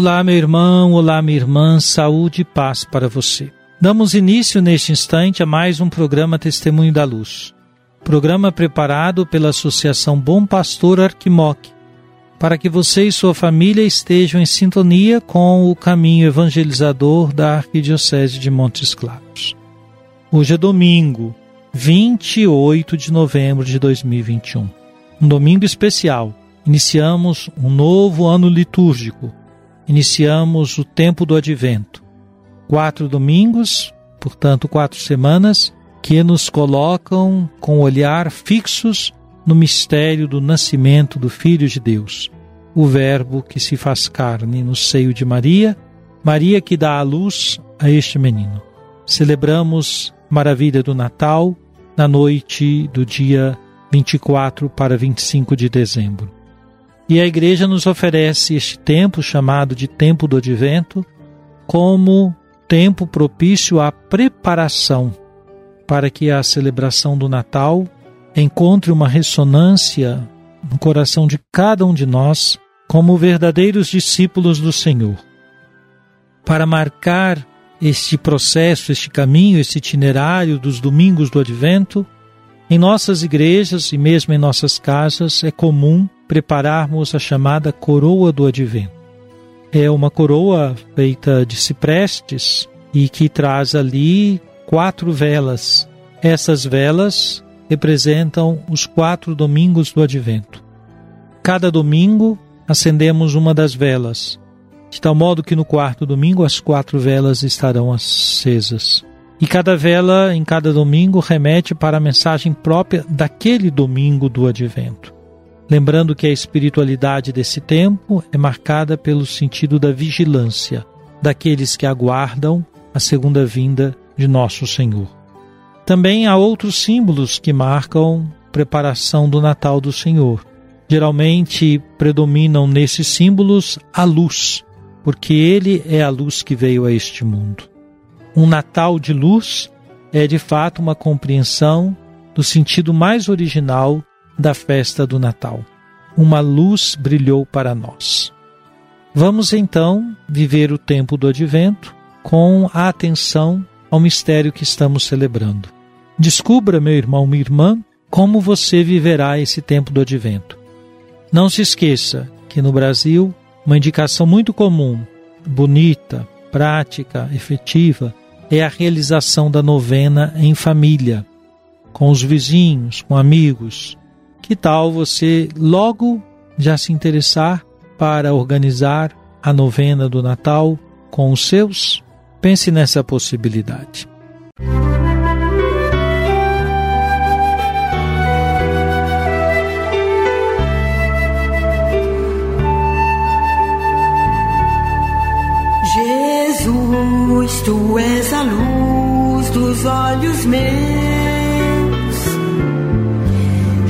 Olá, meu irmão, olá, minha irmã, saúde e paz para você. Damos início neste instante a mais um programa Testemunho da Luz. Programa preparado pela Associação Bom Pastor Arquimoc, para que você e sua família estejam em sintonia com o caminho evangelizador da Arquidiocese de Montes Claros. Hoje é domingo, 28 de novembro de 2021. Um domingo especial. Iniciamos um novo ano litúrgico iniciamos o tempo do advento. Quatro domingos, portanto, quatro semanas, que nos colocam com o olhar fixos no mistério do nascimento do Filho de Deus, o Verbo que se faz carne no seio de Maria, Maria que dá a luz a este menino. Celebramos maravilha do Natal na noite do dia 24 para 25 de dezembro. E a igreja nos oferece este tempo chamado de tempo do advento como tempo propício à preparação para que a celebração do Natal encontre uma ressonância no coração de cada um de nós como verdadeiros discípulos do Senhor. Para marcar este processo, este caminho, este itinerário dos domingos do advento, em nossas igrejas e mesmo em nossas casas é comum prepararmos a chamada coroa do advento. É uma coroa feita de ciprestes e que traz ali quatro velas. Essas velas representam os quatro domingos do advento. Cada domingo acendemos uma das velas, de tal modo que no quarto domingo as quatro velas estarão acesas. E cada vela em cada domingo remete para a mensagem própria daquele domingo do advento. Lembrando que a espiritualidade desse tempo é marcada pelo sentido da vigilância daqueles que aguardam a segunda vinda de nosso Senhor. Também há outros símbolos que marcam preparação do Natal do Senhor. Geralmente predominam nesses símbolos a luz, porque Ele é a luz que veio a este mundo. Um Natal de luz é de fato uma compreensão do sentido mais original da festa do Natal. Uma luz brilhou para nós. Vamos então viver o tempo do advento com a atenção ao mistério que estamos celebrando. Descubra, meu irmão, minha irmã, como você viverá esse tempo do advento. Não se esqueça que no Brasil, uma indicação muito comum, bonita, prática, efetiva, é a realização da novena em família, com os vizinhos, com amigos. Que tal você logo já se interessar para organizar a novena do Natal com os seus? Pense nessa possibilidade. Tu és a luz dos olhos meus.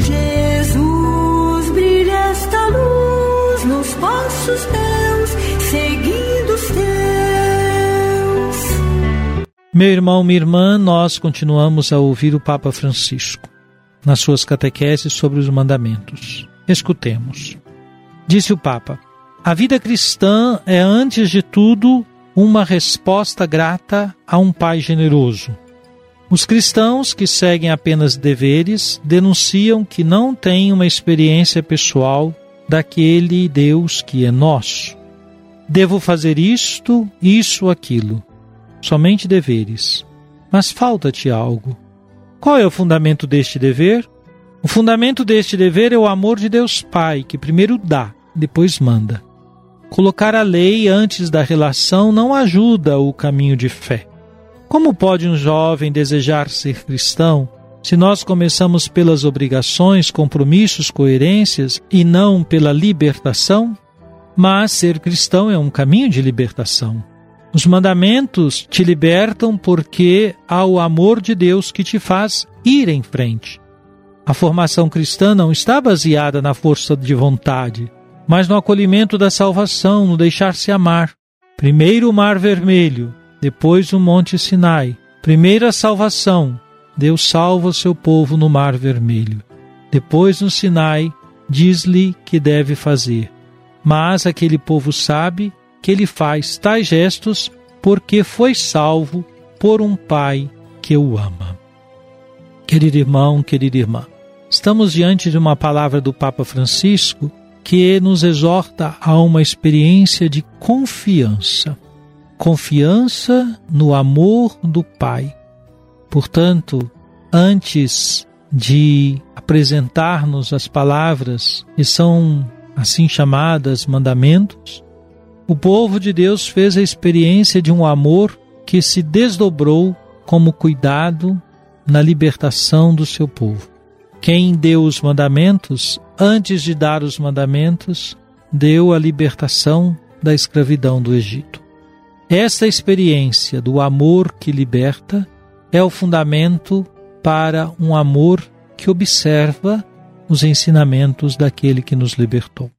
Jesus, brilha esta luz nos passos teus, seguindo os teus. Meu irmão, minha irmã, nós continuamos a ouvir o Papa Francisco nas suas catequeses sobre os mandamentos. Escutemos. Disse o Papa: A vida cristã é, antes de tudo, uma resposta grata a um Pai generoso. Os cristãos que seguem apenas deveres denunciam que não têm uma experiência pessoal daquele Deus que é nosso. Devo fazer isto, isso, aquilo. Somente deveres. Mas falta-te algo. Qual é o fundamento deste dever? O fundamento deste dever é o amor de Deus Pai, que primeiro dá, depois manda. Colocar a lei antes da relação não ajuda o caminho de fé. Como pode um jovem desejar ser cristão se nós começamos pelas obrigações, compromissos, coerências e não pela libertação? Mas ser cristão é um caminho de libertação. Os mandamentos te libertam porque há o amor de Deus que te faz ir em frente. A formação cristã não está baseada na força de vontade, mas no acolhimento da salvação, no deixar-se amar. Primeiro o Mar Vermelho, depois o Monte Sinai. Primeira salvação, Deus salva o seu povo no Mar Vermelho. Depois no Sinai, diz-lhe que deve fazer. Mas aquele povo sabe que ele faz tais gestos porque foi salvo por um Pai que o ama. Querido irmão, querida irmã, estamos diante de uma palavra do Papa Francisco que nos exorta a uma experiência de confiança. Confiança no amor do Pai. Portanto, antes de apresentar-nos as palavras que são assim chamadas mandamentos, o povo de Deus fez a experiência de um amor que se desdobrou como cuidado na libertação do seu povo. Quem deu os mandamentos, antes de dar os mandamentos, deu a libertação da escravidão do Egito. Esta experiência do amor que liberta é o fundamento para um amor que observa os ensinamentos daquele que nos libertou.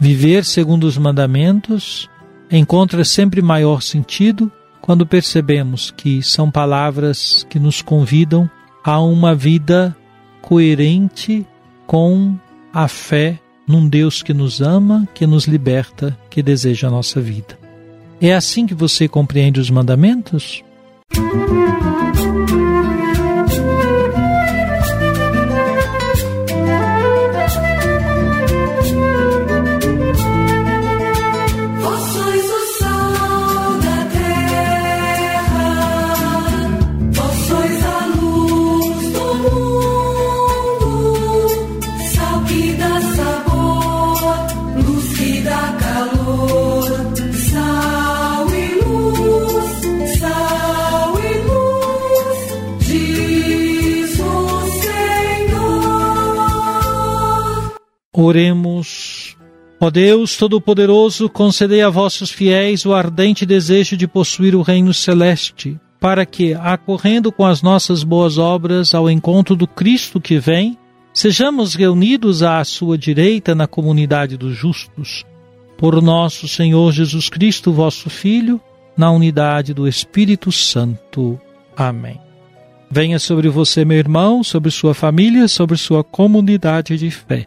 Viver segundo os mandamentos encontra sempre maior sentido quando percebemos que são palavras que nos convidam a uma vida coerente com a fé num Deus que nos ama, que nos liberta, que deseja a nossa vida. É assim que você compreende os mandamentos? Música Oremos. Ó Deus Todo-Poderoso, concedei a vossos fiéis o ardente desejo de possuir o reino celeste, para que, acorrendo com as nossas boas obras ao encontro do Cristo que vem, sejamos reunidos à sua direita na comunidade dos justos. Por nosso Senhor Jesus Cristo, vosso Filho, na unidade do Espírito Santo. Amém. Venha sobre você, meu irmão, sobre sua família, sobre sua comunidade de fé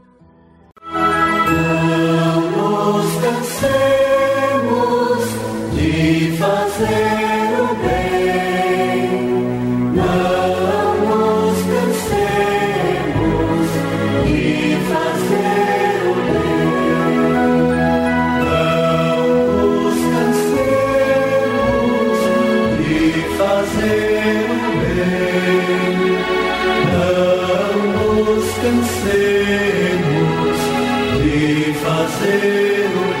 descansemos de fazer o